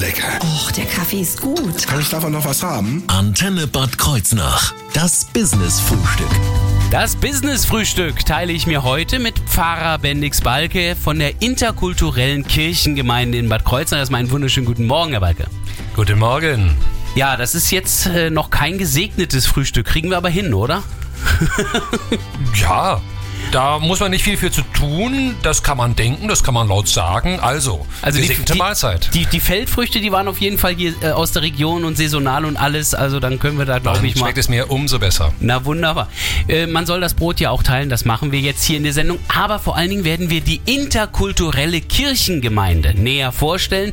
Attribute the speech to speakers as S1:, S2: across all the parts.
S1: lecker.
S2: Och, der Kaffee ist gut.
S1: Kann ich davon noch was haben?
S3: Antenne Bad Kreuznach. Das Business-Frühstück.
S4: Das Business-Frühstück teile ich mir heute mit Pfarrer Bendix Balke von der interkulturellen Kirchengemeinde in Bad Kreuznach. Erstmal einen wunderschönen guten Morgen, Herr Balke.
S5: Guten Morgen.
S4: Ja, das ist jetzt äh, noch kein gesegnetes Frühstück. Kriegen wir aber hin, oder?
S5: Ja, da muss man nicht viel für zu tun. Das kann man denken, das kann man laut sagen. Also,
S4: Also
S5: gesegnete Mahlzeit.
S4: Die, die Feldfrüchte, die waren auf jeden Fall hier äh, aus der Region und saisonal und alles. Also dann können wir da, glaube ich, mal.
S5: schmeckt es mir umso besser.
S4: Na wunderbar. Äh, man soll das Brot ja auch teilen, das machen wir jetzt hier in der Sendung. Aber vor allen Dingen werden wir die interkulturelle Kirchengemeinde näher vorstellen,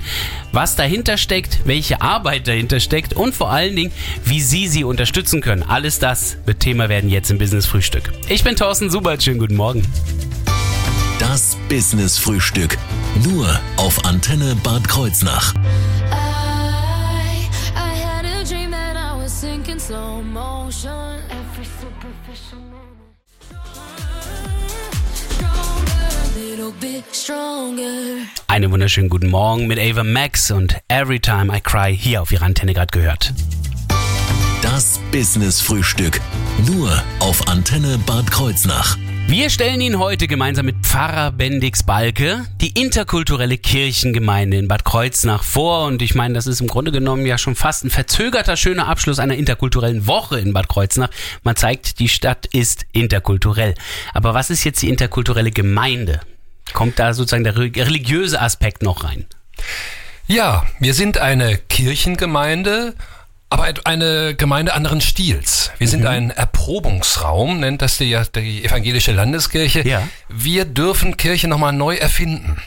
S4: was dahinter steckt, welche Arbeit dahinter steckt und vor allen Dingen, wie Sie sie unterstützen können. Alles das wird Thema werden jetzt im Business Frühstück. Ich bin Thorsten Subert, schönen guten Morgen.
S3: Das Business-Frühstück. Nur auf Antenne Bad Kreuznach.
S6: I, I.
S4: Einen wunderschönen guten Morgen mit Ava Max und Every Time I Cry hier auf Ihrer Antenne gerade gehört.
S3: Das Business-Frühstück. Nur auf Antenne Bad Kreuznach.
S4: Wir stellen Ihnen heute gemeinsam mit Pfarrer Bendix Balke die interkulturelle Kirchengemeinde in Bad Kreuznach vor. Und ich meine, das ist im Grunde genommen ja schon fast ein verzögerter, schöner Abschluss einer interkulturellen Woche in Bad Kreuznach. Man zeigt, die Stadt ist interkulturell. Aber was ist jetzt die interkulturelle Gemeinde? Kommt da sozusagen der religiöse Aspekt noch rein?
S5: Ja, wir sind eine Kirchengemeinde, aber eine Gemeinde anderen Stils. Wir sind ein Erprobungsraum, nennt das die, die evangelische Landeskirche.
S4: Ja.
S5: Wir dürfen Kirche nochmal neu erfinden.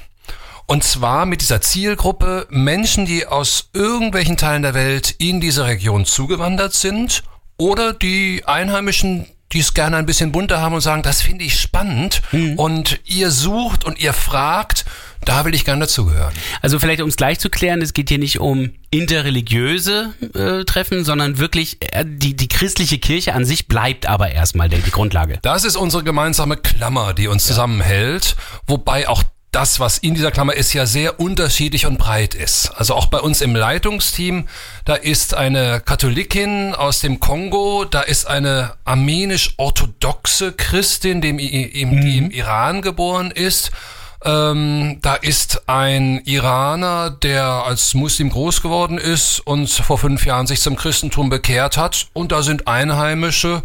S5: Und zwar mit dieser Zielgruppe Menschen, die aus irgendwelchen Teilen der Welt in diese Region zugewandert sind oder die Einheimischen, die es gerne ein bisschen bunter haben und sagen, das finde ich spannend und ihr sucht und ihr fragt, da will ich gerne dazugehören.
S4: Also vielleicht, um es gleich zu klären, es geht hier nicht um interreligiöse äh, Treffen, sondern wirklich äh, die, die christliche Kirche an sich bleibt aber erstmal die, die Grundlage.
S5: Das ist unsere gemeinsame Klammer, die uns zusammenhält, wobei auch das, was in dieser Klammer ist, ja sehr unterschiedlich und breit ist. Also auch bei uns im Leitungsteam, da ist eine Katholikin aus dem Kongo, da ist eine armenisch-orthodoxe Christin, dem, I- im, die im Iran geboren ist. Ähm, da ist ein Iraner, der als Muslim groß geworden ist und vor fünf Jahren sich zum Christentum bekehrt hat. Und da sind Einheimische,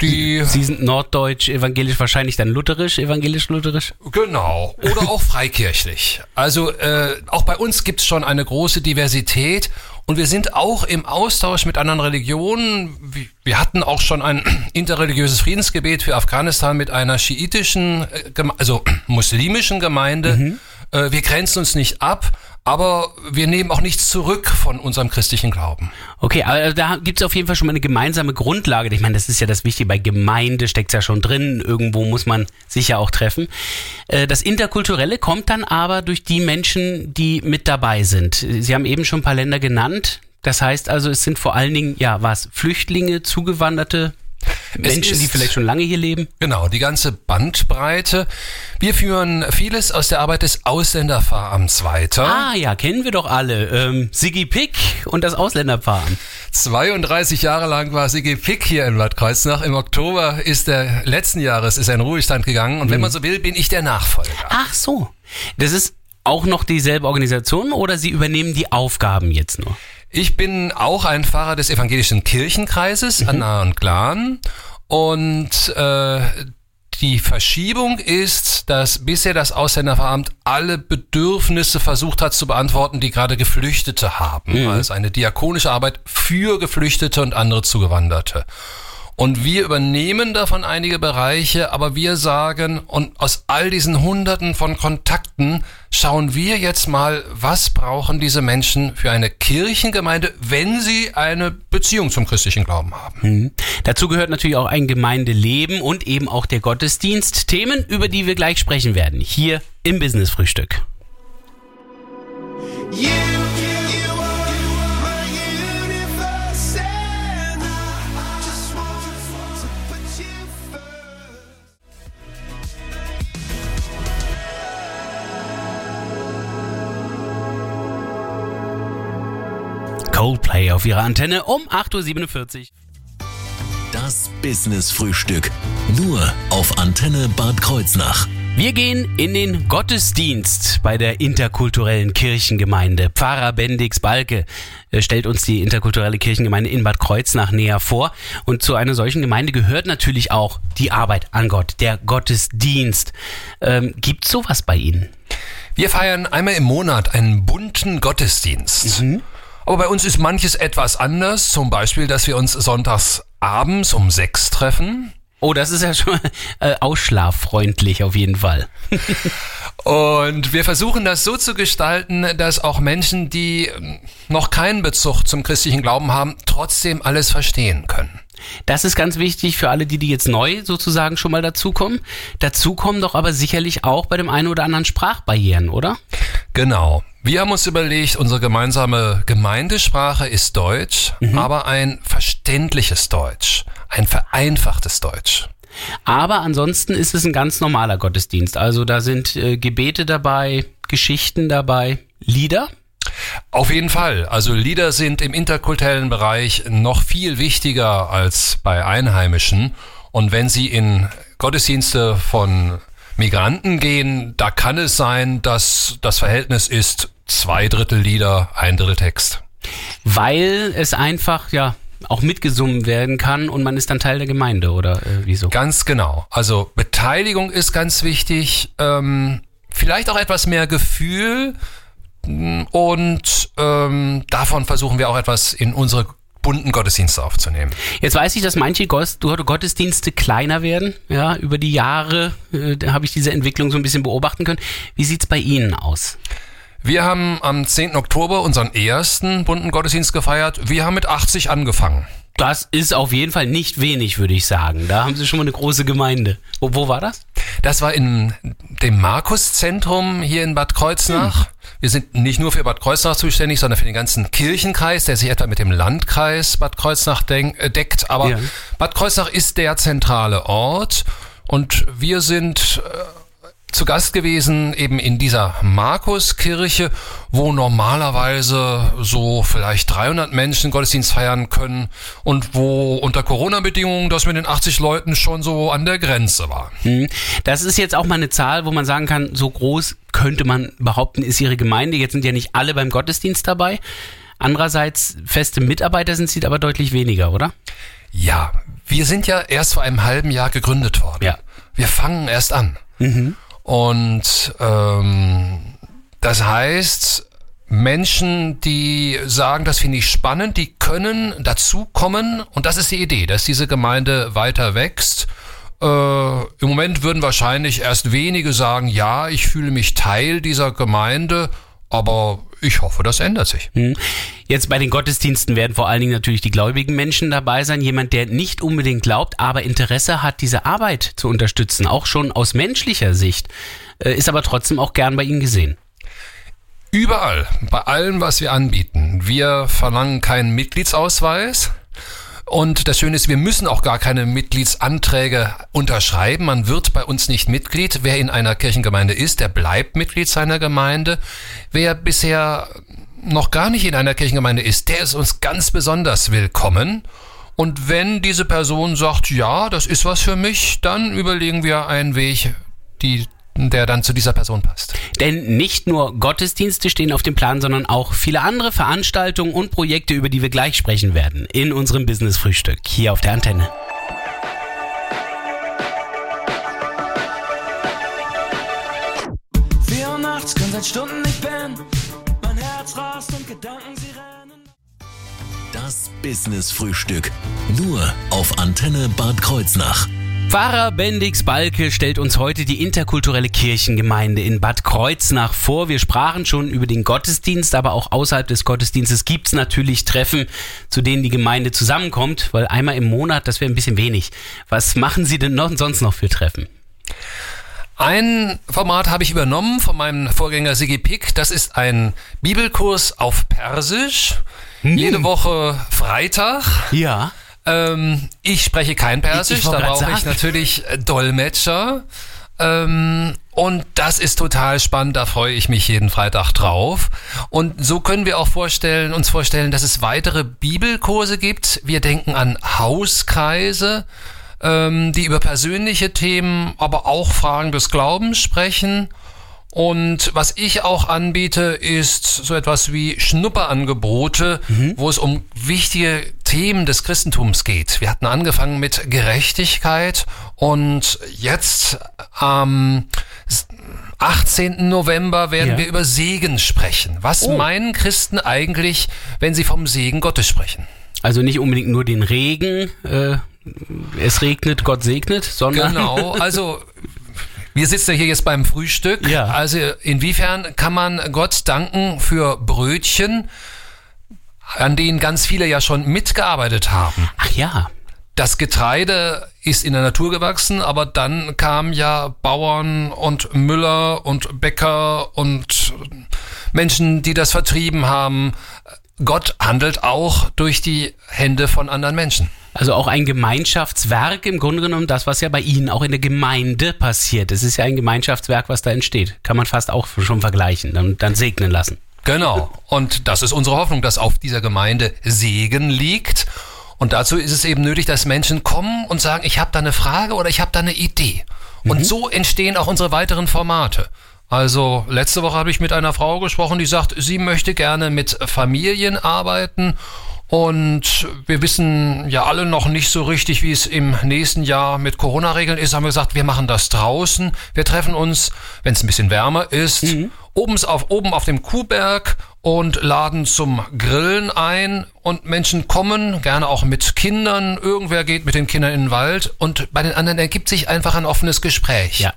S5: die
S4: Sie sind norddeutsch, evangelisch, wahrscheinlich dann lutherisch, evangelisch-lutherisch.
S5: Genau. Oder auch freikirchlich. Also äh, auch bei uns gibt's schon eine große Diversität und wir sind auch im Austausch mit anderen Religionen. Wir- hatten auch schon ein interreligiöses Friedensgebet für Afghanistan mit einer schiitischen, äh, also muslimischen Gemeinde. Äh, wir grenzen uns nicht ab, aber wir nehmen auch nichts zurück von unserem christlichen Glauben.
S4: Okay, aber da gibt es auf jeden Fall schon mal eine gemeinsame Grundlage. Ich meine, das ist ja das Wichtige. Bei Gemeinde steckt ja schon drin. Irgendwo muss man sich ja auch treffen. Äh, Das Interkulturelle kommt dann aber durch die Menschen, die mit dabei sind. Sie haben eben schon ein paar Länder genannt. Das heißt also, es sind vor allen Dingen, ja, was, Flüchtlinge, Zugewanderte, Menschen, die
S5: ist-
S4: vielleicht schon lange hier leben?
S5: Genau, die ganze Bandbreite. Wir führen vieles aus der Arbeit des Ausländerfahramts weiter.
S4: Ah ja, kennen wir doch alle. Ähm, Siggi Pick und das Ausländerfahren.
S5: 32 Jahre lang war Sigi Pick hier in Bad Kreuznach. Im Oktober ist der letzten Jahres ist er in Ruhestand gegangen und wenn man so will, bin ich der Nachfolger.
S4: Ach so. Das ist auch noch dieselbe Organisation oder Sie übernehmen die Aufgaben jetzt nur?
S5: Ich bin auch ein Fahrer des evangelischen Kirchenkreises an Nahe und Glan und äh, die Verschiebung ist, dass bisher das Ausländerveramt alle Bedürfnisse versucht hat zu beantworten, die gerade Geflüchtete haben. Also eine diakonische Arbeit für Geflüchtete und andere Zugewanderte. Und wir übernehmen davon einige Bereiche, aber wir sagen, und aus all diesen Hunderten von Kontakten schauen wir jetzt mal, was brauchen diese Menschen für eine Kirchengemeinde, wenn sie eine Beziehung zum christlichen Glauben haben.
S4: Mhm. Dazu gehört natürlich auch ein Gemeindeleben und eben auch der Gottesdienst. Themen, über die wir gleich sprechen werden. Hier im Business Frühstück.
S7: You,
S4: Coldplay auf ihrer Antenne um 8.47 Uhr.
S3: Das Business-Frühstück. Nur auf Antenne Bad Kreuznach.
S4: Wir gehen in den Gottesdienst bei der interkulturellen Kirchengemeinde. Pfarrer Bendix Balke stellt uns die interkulturelle Kirchengemeinde in Bad Kreuznach näher vor. Und zu einer solchen Gemeinde gehört natürlich auch die Arbeit an Gott, der Gottesdienst. Ähm, Gibt sowas bei Ihnen?
S5: Wir feiern einmal im Monat einen bunten Gottesdienst. Aber bei uns ist manches etwas anders. Zum Beispiel, dass wir uns sonntags abends um sechs treffen.
S4: Oh, das ist ja schon äh, ausschlaffreundlich auf jeden Fall.
S5: Und wir versuchen das so zu gestalten, dass auch Menschen, die ähm, noch keinen Bezug zum christlichen Glauben haben, trotzdem alles verstehen können.
S4: Das ist ganz wichtig für alle, die, die jetzt neu sozusagen schon mal dazukommen. Dazu kommen doch aber sicherlich auch bei dem einen oder anderen Sprachbarrieren, oder?
S5: Genau. Wir haben uns überlegt, unsere gemeinsame Gemeindesprache ist Deutsch, aber ein verständliches Deutsch, ein vereinfachtes Deutsch.
S4: Aber ansonsten ist es ein ganz normaler Gottesdienst. Also da sind äh, Gebete dabei, Geschichten dabei, Lieder.
S5: Auf jeden Fall. Also Lieder sind im interkulturellen Bereich noch viel wichtiger als bei Einheimischen. Und wenn Sie in Gottesdienste von Migranten gehen, da kann es sein, dass das Verhältnis ist zwei Drittel Lieder, ein Drittel Text.
S4: Weil es einfach, ja, auch mitgesungen werden kann und man ist dann Teil der Gemeinde oder äh, wieso?
S5: Ganz genau. Also Beteiligung ist ganz wichtig. Ähm, vielleicht auch etwas mehr Gefühl. Und ähm, davon versuchen wir auch etwas in unsere bunten Gottesdienste aufzunehmen.
S4: Jetzt weiß ich, dass manche Gottesdienste kleiner werden. Ja, über die Jahre äh, habe ich diese Entwicklung so ein bisschen beobachten können. Wie sieht's bei Ihnen aus?
S5: Wir haben am 10. Oktober unseren ersten bunten Gottesdienst gefeiert. Wir haben mit 80 angefangen.
S4: Das ist auf jeden Fall nicht wenig, würde ich sagen. Da haben Sie schon mal eine große Gemeinde. Wo, wo war das?
S5: Das war in dem Markuszentrum hier in Bad Kreuznach. Wir sind nicht nur für Bad Kreuznach zuständig, sondern für den ganzen Kirchenkreis, der sich etwa mit dem Landkreis Bad Kreuznach äh, deckt. Aber
S4: Ja.
S5: Bad Kreuznach ist der zentrale Ort und wir sind äh, zu Gast gewesen eben in dieser Markuskirche, wo normalerweise so vielleicht 300 Menschen Gottesdienst feiern können und wo unter Corona-Bedingungen das mit den 80 Leuten schon so an der Grenze war.
S4: Hm. Das ist jetzt auch mal eine Zahl, wo man sagen kann, so groß könnte man behaupten, ist Ihre Gemeinde. Jetzt sind ja nicht alle beim Gottesdienst dabei. Andererseits, feste Mitarbeiter sind Sie aber deutlich weniger, oder?
S5: Ja, wir sind ja erst vor einem halben Jahr gegründet worden.
S4: Ja.
S5: Wir fangen erst an. Und ähm, das heißt, Menschen, die sagen, das finde ich spannend, die können dazukommen. Und das ist die Idee, dass diese Gemeinde weiter wächst. Äh, Im Moment würden wahrscheinlich erst wenige sagen, ja, ich fühle mich Teil dieser Gemeinde, aber ich hoffe, das ändert sich.
S4: Hm. Jetzt bei den Gottesdiensten werden vor allen Dingen natürlich die gläubigen Menschen dabei sein. Jemand, der nicht unbedingt glaubt, aber Interesse hat, diese Arbeit zu unterstützen, auch schon aus menschlicher Sicht, äh, ist aber trotzdem auch gern bei Ihnen gesehen.
S5: Überall, bei allem, was wir anbieten. Wir verlangen keinen Mitgliedsausweis. Und das Schöne ist, wir müssen auch gar keine Mitgliedsanträge unterschreiben. Man wird bei uns nicht Mitglied. Wer in einer Kirchengemeinde ist, der bleibt Mitglied seiner Gemeinde. Wer bisher noch gar nicht in einer Kirchengemeinde ist, der ist uns ganz besonders willkommen. Und wenn diese Person sagt, ja, das ist was für mich, dann überlegen wir einen Weg, die, der dann zu dieser Person passt.
S4: Denn nicht nur Gottesdienste stehen auf dem Plan, sondern auch viele andere Veranstaltungen und Projekte, über die wir gleich sprechen werden, in unserem Business-Frühstück hier auf der Antenne.
S1: Nachts kann seit Stunden nicht pennen. Mein Herz rast und Gedanken, sie rennen.
S3: Das Business-Frühstück. Nur auf Antenne Bad Kreuznach.
S4: Pfarrer Bendix Balke stellt uns heute die interkulturelle Kirchengemeinde in Bad Kreuznach vor. Wir sprachen schon über den Gottesdienst, aber auch außerhalb des Gottesdienstes gibt's natürlich Treffen, zu denen die Gemeinde zusammenkommt, weil einmal im Monat, das wäre ein bisschen wenig. Was machen Sie denn noch, sonst noch für Treffen?
S5: Ein Format habe ich übernommen von meinem Vorgänger Sigi Pick. Das ist ein Bibelkurs auf Persisch. Jede Woche Freitag.
S4: Ja.
S5: Ähm, ich spreche kein Persisch,
S4: Ich- ich
S5: da brauche ich
S4: sagen.
S5: natürlich äh, Dolmetscher. Ähm, Und das ist total spannend, da freue ich mich jeden Freitag drauf. Und so können wir auch vorstellen, uns vorstellen, dass es weitere Bibelkurse gibt. Wir denken an Hauskreise, ähm, die über persönliche Themen, aber auch Fragen des Glaubens sprechen. Und was ich auch anbiete, ist so etwas wie Schnupperangebote, wo es um wichtige Themen des Christentums geht. Wir hatten angefangen mit Gerechtigkeit und jetzt am 18. November werden
S4: Ja.
S5: wir über Segen sprechen. Was
S4: Oh.
S5: meinen Christen eigentlich, wenn sie vom Segen Gottes sprechen?
S4: Also nicht unbedingt nur den Regen, äh, es regnet, Gott segnet, sondern
S5: Genau, also wir sitzen ja hier jetzt beim Frühstück.
S4: Ja.
S5: Also inwiefern kann man Gott danken für Brötchen, an denen ganz viele ja schon mitgearbeitet haben?
S4: Ach ja,
S5: Das Getreide ist in der Natur gewachsen, aber dann kamen ja Bauern und Müller und Bäcker und Menschen, die das vertrieben haben. Gott handelt auch durch die Hände von anderen Menschen.
S4: also auch ein Gemeinschaftswerk im Grunde genommen, das, was ja bei Ihnen auch in der Gemeinde passiert. Es ist ja ein Gemeinschaftswerk, was da entsteht. Kann man fast auch schon vergleichen und dann segnen lassen.
S5: Genau. Und das ist unsere Hoffnung, dass auf dieser Gemeinde Segen liegt. Und dazu ist es eben nötig, dass Menschen kommen und sagen, ich habe da eine Frage oder ich habe da eine Idee. Und so entstehen auch unsere weiteren Formate. Also letzte Woche habe ich mit einer Frau gesprochen, die sagt, sie möchte gerne mit Familien arbeiten. Und wir wissen ja alle noch nicht so richtig, wie es im nächsten Jahr mit Corona-Regeln ist. Haben wir gesagt, wir machen das draußen. Wir treffen uns, wenn es ein bisschen wärmer ist, oben auf, oben auf dem Kuhberg und laden zum Grillen ein. Und Menschen kommen, gerne auch mit Kindern. Irgendwer geht mit den Kindern in den Wald. Und bei den anderen ergibt sich einfach ein offenes Gespräch.
S4: Ja.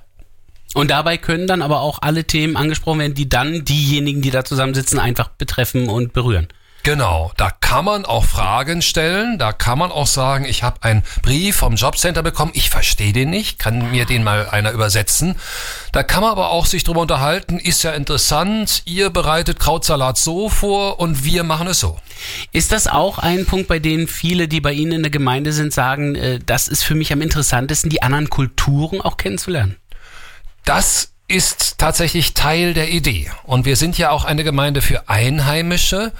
S4: Und dabei können dann aber auch alle Themen angesprochen werden, die dann diejenigen, die da zusammensitzen, einfach betreffen und berühren.
S5: Genau, da kann man auch Fragen stellen, da kann man auch sagen, ich habe einen Brief vom Jobcenter bekommen, ich verstehe den nicht, kann mir den mal einer übersetzen. Da kann man aber auch sich drüber unterhalten, ist ja interessant, ihr bereitet Krautsalat so vor und wir machen es so.
S4: Ist das auch ein Punkt, bei dem viele, die bei Ihnen in der Gemeinde sind, sagen, äh, das ist für mich am interessantesten, die anderen Kulturen auch kennenzulernen?
S5: Das ist tatsächlich Teil der Idee. Und wir sind ja auch eine Gemeinde für Einheimische.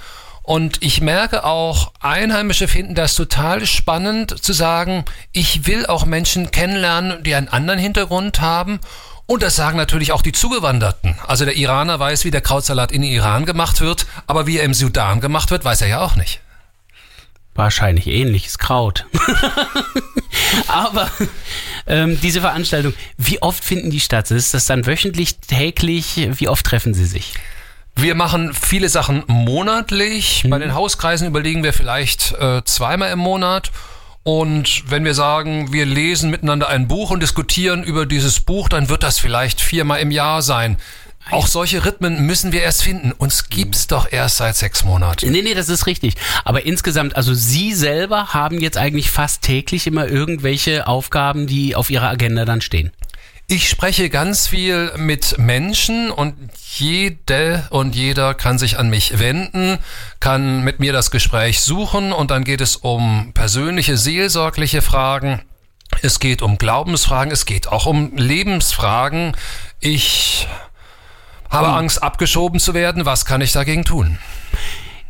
S5: Und ich merke auch, Einheimische finden das total spannend zu sagen, ich will auch Menschen kennenlernen, die einen anderen Hintergrund haben. Und das sagen natürlich auch die Zugewanderten. Also der Iraner weiß, wie der Krautsalat in Iran gemacht wird, aber wie er im Sudan gemacht wird, weiß er ja auch nicht.
S4: Wahrscheinlich ähnliches Kraut. Aber ähm, diese Veranstaltung, wie oft finden die statt? Ist das dann wöchentlich, täglich? Wie oft treffen Sie sich?
S5: Wir machen viele Sachen monatlich. Bei den Hauskreisen überlegen wir vielleicht äh, zweimal im Monat. Und wenn wir sagen, wir lesen miteinander ein Buch und diskutieren über dieses Buch, dann wird das vielleicht viermal im Jahr sein. Auch solche Rhythmen müssen wir erst finden. Uns gibt's doch erst seit sechs Monaten.
S4: Nee, nee, das ist richtig. Aber insgesamt, also Sie selber haben jetzt eigentlich fast täglich immer irgendwelche Aufgaben, die auf Ihrer Agenda dann stehen.
S5: Ich spreche ganz viel mit Menschen und jede und jeder kann sich an mich wenden, kann mit mir das Gespräch suchen und dann geht es um persönliche, seelsorgliche Fragen. Es geht um Glaubensfragen, es geht auch um Lebensfragen. Ich habe Angst, abgeschoben zu werden. Was kann ich dagegen tun?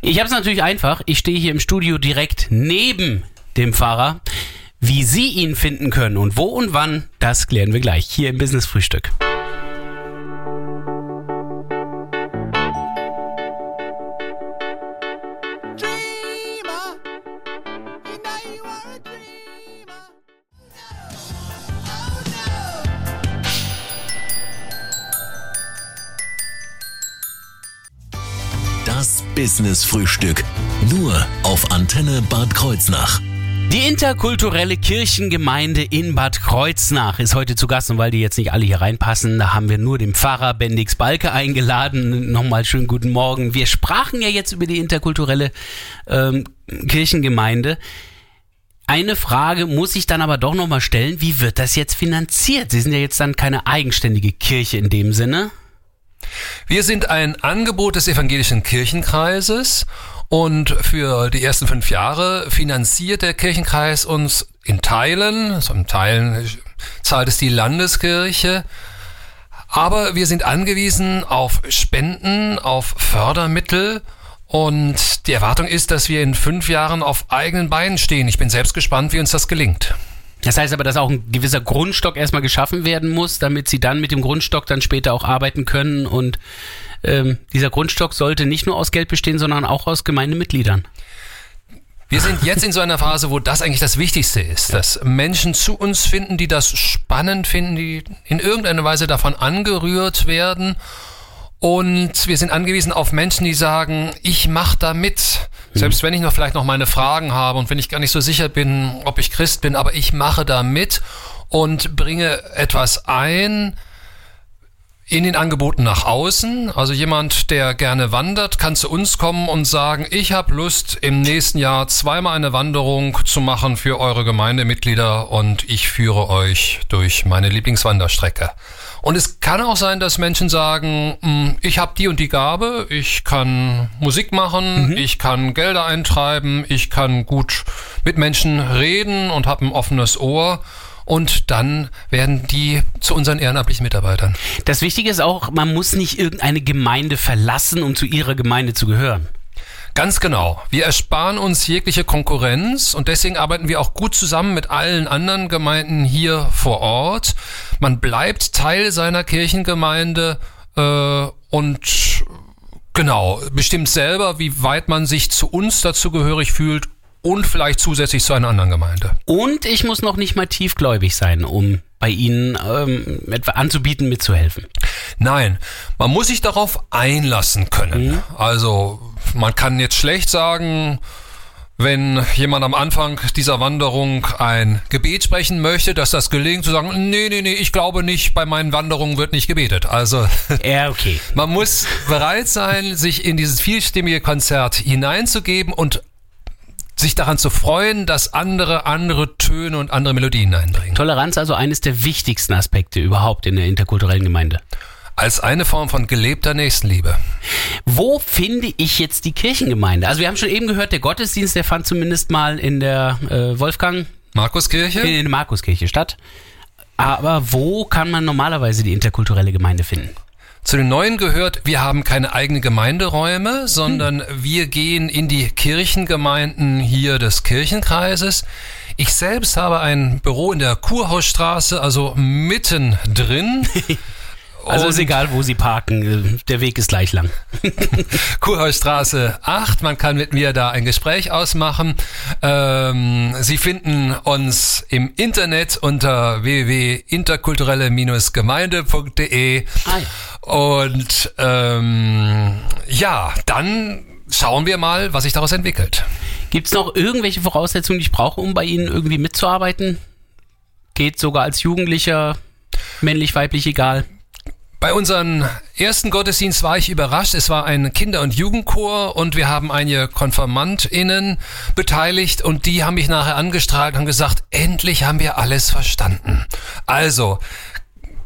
S4: Ich habe es natürlich einfach. Ich stehe hier im Studio direkt neben dem Fahrer. Wie Sie ihn finden können und wo und wann, das klären wir gleich hier im Business Frühstück.
S3: Das Business Frühstück. Nur auf Antenne Bad Kreuznach.
S4: Die interkulturelle Kirchengemeinde in Bad Kreuznach ist heute zu Gast und weil die jetzt nicht alle hier reinpassen, da haben wir nur den Pfarrer Bendix Balke eingeladen. Nochmal schönen guten Morgen. Wir sprachen ja jetzt über die interkulturelle ähm, Kirchengemeinde. Eine Frage muss ich dann aber doch nochmal stellen, wie wird das jetzt finanziert? Sie sind ja jetzt dann keine eigenständige Kirche in dem Sinne.
S5: Wir sind ein Angebot des evangelischen Kirchenkreises und für die ersten fünf Jahre finanziert der Kirchenkreis uns in Teilen, also in Teilen zahlt es die Landeskirche, Aber wir sind angewiesen auf Spenden, auf Fördermittel. Und die Erwartung ist, dass wir in fünf Jahren auf eigenen Beinen stehen. Ich bin selbst gespannt, wie uns das gelingt.
S4: Das heißt aber, dass auch ein gewisser Grundstock erstmal geschaffen werden muss, damit sie dann mit dem Grundstock dann später auch arbeiten können. Und ähm, dieser Grundstock sollte nicht nur aus Geld bestehen, sondern auch aus Gemeindemitgliedern.
S5: Wir sind jetzt in so einer Phase, wo das eigentlich das Wichtigste ist, dass Menschen zu uns finden, die das spannend finden, die in irgendeiner Weise davon angerührt werden. Und wir sind angewiesen auf Menschen, die sagen, ich mache da mit. Selbst wenn ich noch vielleicht noch meine Fragen habe und wenn ich gar nicht so sicher bin, ob ich Christ bin, aber ich mache da mit und bringe etwas ein, in den Angeboten nach außen. Also jemand, der gerne wandert, kann zu uns kommen und sagen, ich habe Lust, im nächsten Jahr zweimal eine Wanderung zu machen für eure Gemeindemitglieder und ich führe euch durch meine Lieblingswanderstrecke. Und es kann auch sein, dass Menschen sagen, "Hm, ich habe die und die Gabe, ich kann Musik machen, ich kann Gelder eintreiben, ich kann gut mit Menschen reden und habe ein offenes Ohr. Und dann werden die zu unseren ehrenamtlichen Mitarbeitern.
S4: Das Wichtige ist auch, man muss nicht irgendeine Gemeinde verlassen, um zu ihrer Gemeinde zu gehören.
S5: Ganz genau. Wir ersparen uns jegliche Konkurrenz und deswegen arbeiten wir auch gut zusammen mit allen anderen Gemeinden hier vor Ort. Man bleibt Teil seiner Kirchengemeinde äh, und genau bestimmt selber, wie weit man sich zu uns dazugehörig fühlt und vielleicht zusätzlich zu einer anderen Gemeinde.
S4: Und ich muss noch nicht mal tiefgläubig sein, um bei Ihnen ähm, etwa anzubieten, mitzuhelfen.
S5: Nein, man muss sich darauf einlassen können. Also man kann jetzt schlecht sagen, wenn jemand am Anfang dieser Wanderung ein Gebet sprechen möchte, dass das gelingt, zu sagen, nee, nee, nee, ich glaube nicht, bei meinen Wanderungen wird nicht gebetet. Also
S4: Ja, okay.
S5: man muss bereit sein, sich in dieses vielstimmige Konzert hineinzugeben und sich daran zu freuen, dass andere andere Töne und andere Melodien einbringen.
S4: Toleranz also eines der wichtigsten Aspekte überhaupt in der interkulturellen Gemeinde.
S5: Als eine Form von gelebter Nächstenliebe.
S4: Wo finde ich jetzt die Kirchengemeinde? Also wir haben schon eben gehört, der Gottesdienst, der fand zumindest mal in der äh, Wolfgang,
S5: Markuskirche?
S4: in der Markuskirche statt. Aber wo kann man normalerweise die interkulturelle Gemeinde finden?
S5: Zu den Neuen gehört, wir haben keine eigenen Gemeinderäume, sondern wir gehen in die Kirchengemeinden hier des Kirchenkreises. Ich selbst habe ein Büro in der Kurhausstraße, also mittendrin.
S4: Also ist egal, wo Sie parken, der Weg ist gleich lang.
S5: Kurhausstraße 8. Man kann mit mir da ein Gespräch ausmachen. Ähm, Sie finden uns im Internet unter www.interkulturelle-gemeinde.de.
S4: Ah, ja.
S5: Und ähm, ja, dann schauen wir mal, was sich daraus entwickelt.
S4: Gibt es noch irgendwelche Voraussetzungen, die ich brauche, um bei Ihnen irgendwie mitzuarbeiten? Geht sogar als Jugendlicher, männlich, weiblich, egal.
S5: Bei unserem ersten Gottesdienst war ich überrascht. Es war ein Kinder- und Jugendchor und wir haben einige KonfirmandInnen beteiligt und die haben mich nachher angestrahlt und gesagt, endlich haben wir alles verstanden. Also,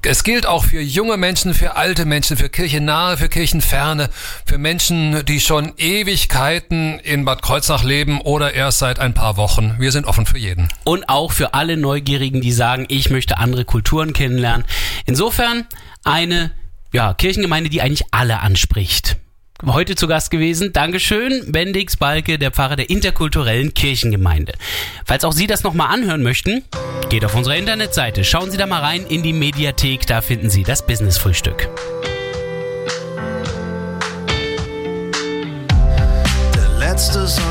S5: es gilt auch für junge Menschen, für alte Menschen, für kirchennahe, für kirchenferne, für Menschen, die schon Ewigkeiten in Bad Kreuznach leben oder erst seit ein paar Wochen. Wir sind offen für jeden.
S4: Und auch für alle Neugierigen, die sagen, ich möchte andere Kulturen kennenlernen. Insofern eine ja, Kirchengemeinde, die eigentlich alle anspricht. Heute zu Gast gewesen. Dankeschön, Bendix Balke, der Pfarrer der interkulturellen Kirchengemeinde. Falls auch Sie das nochmal anhören möchten, geht auf unsere Internetseite. Schauen Sie da mal rein in die Mediathek, da finden Sie das Business-Frühstück.
S1: Letzte Soldat